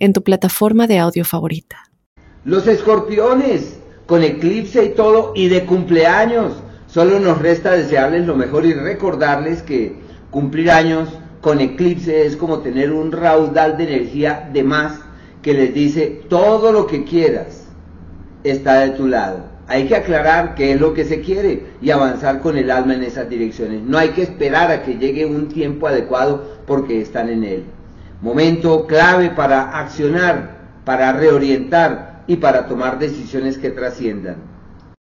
en tu plataforma de audio favorita. Los escorpiones, con eclipse y todo, y de cumpleaños. Solo nos resta desearles lo mejor y recordarles que cumplir años con eclipse es como tener un raudal de energía de más que les dice todo lo que quieras está de tu lado. Hay que aclarar qué es lo que se quiere y avanzar con el alma en esas direcciones. No hay que esperar a que llegue un tiempo adecuado porque están en él. Momento clave para accionar, para reorientar y para tomar decisiones que trasciendan.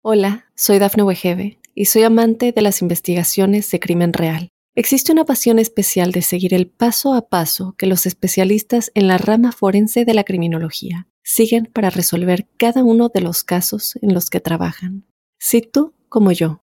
Hola, soy Dafne Wegebe y soy amante de las investigaciones de crimen real. Existe una pasión especial de seguir el paso a paso que los especialistas en la rama forense de la criminología siguen para resolver cada uno de los casos en los que trabajan. Si tú, como yo,